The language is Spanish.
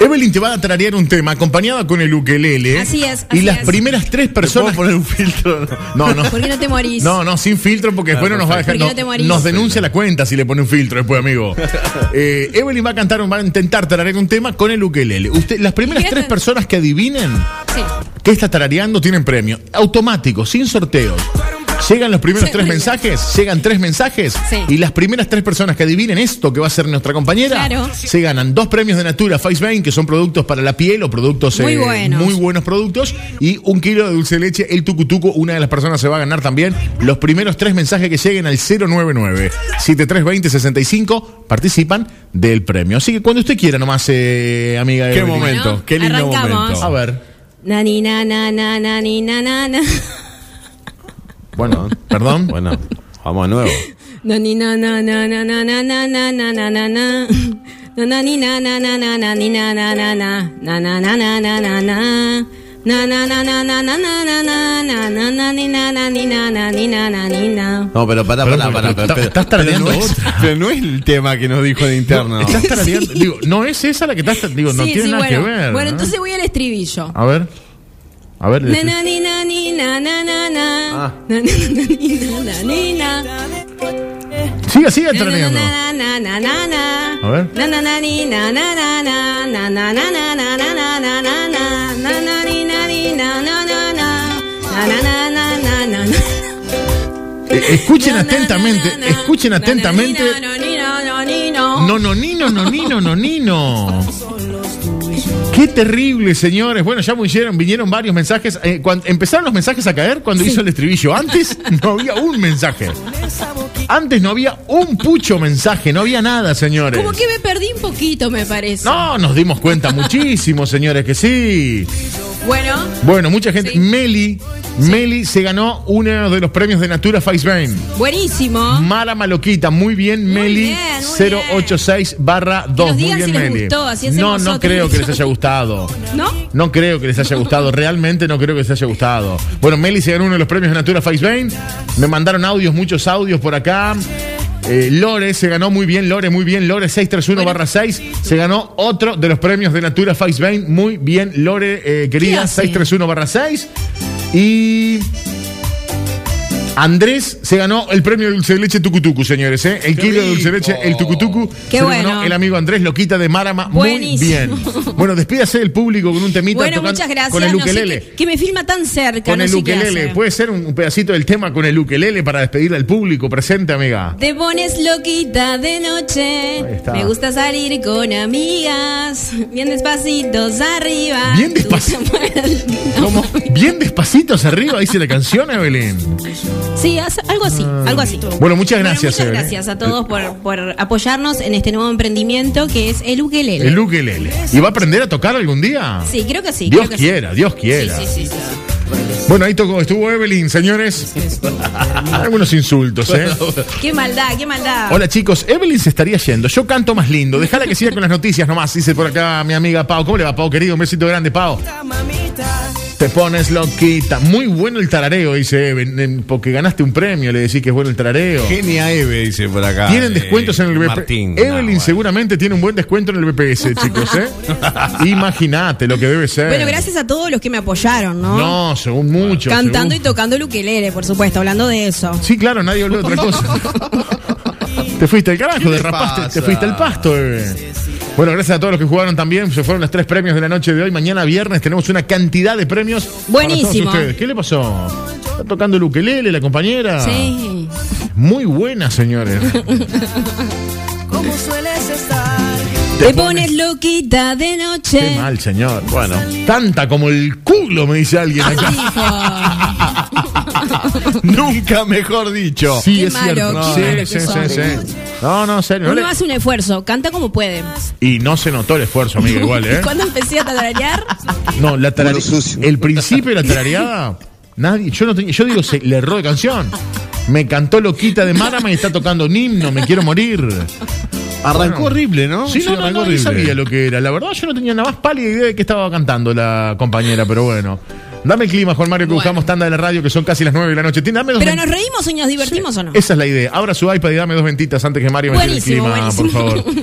Evelyn te va a tararear un tema acompañada con el ukelele. Así es, y las es. primeras tres personas. poner un filtro? No, no. ¿Por qué no te morís? No, no, sin filtro porque después no nos va a dejar. Porque no- no te morís. nos denuncia la cuenta si le pone un filtro después, amigo. Eh, Evelyn va a cantar, va a intentar tararear un tema con el ukelele. Usted, las primeras tres personas que adivinen Sí. qué está tarareando tienen premio. Automático, sin sorteos. Llegan los primeros tres mensajes, llegan tres mensajes Sí. y las primeras tres personas que adivinen esto que va a ser nuestra compañera Claro. se ganan dos premios de Natura Face Vein, que son productos para la piel o productos Muy eh, buenos. muy buenos productos y un kilo de dulce de leche el tucutuco una de las personas se va a ganar también los primeros tres mensajes que lleguen al 099 7320 65 participan del premio así que cuando usted quiera nomás eh, amiga Qué Evelyn. momento, Bueno, qué lindo arrancamos. momento. a ver Na ni na na na na ni na na na. Bueno perdón Bueno, vamos de nuevo. Na ni na na na na na na na na na na na na. Na na ni na na na na na ni na na na na. Na na na na na na na. Na na na na na na na na na na na na ni na na ni na na ni na na ni na. No, pero pará. pero, pero- estás no otra. Pero no es el tema que nos dijo de interno. estás tarareando digo no es esa la que estás digo no tiene nada que ver Bueno, ¿no? entonces voy al estribillo. a ver a ver Na na ni na ni na na na na. Ah. Na na na ni na na ni na. siga siga Na, tarareando na, na, na, na, na. A ver. Na, na, na, ni, na, na, na, na. Na, na, na, na, na, na, na, na, na, na. Na, na, ni, na, ni, na, na, na, na. Na, na, na, na, na, na, na. Eh, escuchen Na, na, atentamente na, na, escuchen na, na, atentamente no, no. No, no, nino, no, nino, no, nino. Qué terrible, señores. Bueno, ya vinieron, vinieron varios mensajes. Eh, cuando, empezaron los mensajes a caer cuando hizo el estribillo. Antes no había un mensaje. Antes no había un pucho mensaje, no había nada, señores. Como que me perdí un poquito, me parece. No, nos dimos cuenta muchísimo, señores, que sí. Bueno, Bueno, mucha gente. Sí. Meli, Meli se ganó uno de los premios de Natura Face buenísimo. Mara Maloquita, muy bien, Meli, bien, muy bien. 086 barra 2. nos Muy bien, si les Meli. gustó, así no, no creo que les haya gustado. ¿No? No creo que les haya gustado, realmente no creo que les haya gustado. Bueno, Meli se ganó uno de los premios de Natura Face. Me mandaron audios, muchos audios por acá. Eh, Lore se ganó muy bien, Lore, muy bien, Lore 631 barra 6. Se ganó otro de los premios de Natura Face Vein. Muy bien, Lore, eh, querida, hace? 631 barra 6. Y. Andrés se ganó el premio de dulce de leche Tucutucu, señores, ¿eh? El kilo de dulce de leche, el Tucutucu. Qué se bueno. ganó el amigo Andrés Loquita de Marama. Muy Buenísimo. bien. Bueno, despídase del público con un temita Bueno, tocando- muchas gracias. con el No sé ukelele. que me filma tan cerca. Con no el ukelele. Puede ser un, un pedacito del tema con el ukelele para despedirle al público presente, amiga. Te pones loquita de noche. Me gusta salir con amigas. Bien despacitos arriba. Bien Tú te despacito. mueres. ¿Cómo? Bien despacitos arriba, dice la canción, Evelyn. Sí, algo así, algo así. Bueno, muchas Bueno, gracias, muchas gracias a todos por, por apoyarnos en este nuevo emprendimiento que es el ukelele. El ukelele. ¿Y va a aprender a tocar algún día? Sí, creo que sí. Dios creo que sí. quiera, Dios quiera. Sí, sí, sí, sí. Bueno, ahí tocó, estuvo Evelyn, señores. Algunos insultos, ¿eh? Qué maldad, qué maldad. Hola chicos, Evelyn se estaría yendo. Yo canto más lindo. Déjala que siga con las noticias nomás. Dice por acá mi amiga Pau. ¿Cómo le va, Pau, querido? Un besito grande, Pau. Te pones loquita. Muy bueno el tarareo, dice Evelyn. Porque ganaste un premio, le decís que es bueno el tarareo. Genia Eve, dice por acá. Tienen eh, descuentos en el BPS. Martín. Evelyn No, bueno. seguramente tiene un buen descuento en el BPS, chicos, ¿eh? Imagínate lo que debe ser. Bueno, gracias a todos los que me apoyaron, ¿no? No, según mucho. Cantando y tocando el ukelele, por supuesto, hablando de eso. Sí, claro, nadie habló de otra cosa. te fuiste al carajo, ¿Qué le derrapaste, te fuiste al pasto, bebé. Bueno, gracias a todos los que jugaron también. Se fueron los tres premios de la noche de hoy. Mañana viernes tenemos una cantidad de premios. para Buenísimo. todos ustedes. ¿Qué le pasó? Está tocando el ukelele, la compañera. Sí. Muy buena, señores. Como sueles estar. Te pones loquita de noche. Qué mal, señor. Bueno, tanta como el culo, me dice alguien acá. Nunca mejor dicho. Sí, Qué es malo, cierto. qué sí, sí, sí, sí. No, no, serio. no Uno le- hace un esfuerzo, canta como puede. Y no se notó el esfuerzo, amiga, igual, ¿eh? Cuando empecé a tararear, No, la tarare- el principio de la tarareada, nadie, yo no tenía, yo digo, se le erró de canción. Me cantó loquita de Marama y está tocando un himno, me quiero morir. Arrancó horrible, ¿no? Sí, no, no, arrancó no, ni sabía lo que era. La verdad, yo no tenía nada más pálida idea de qué estaba cantando la compañera, pero bueno. Dame el clima, Juan Mario, que Bueno. buscamos tanda de la radio, que son casi las 9 de la noche. Dame dos pero nos reímos y nos divertimos o no. Esa es la idea. Abra su iPad y dame dos ventitas antes que Mario me tire el Buenísimo, clima, buenísimo. por favor.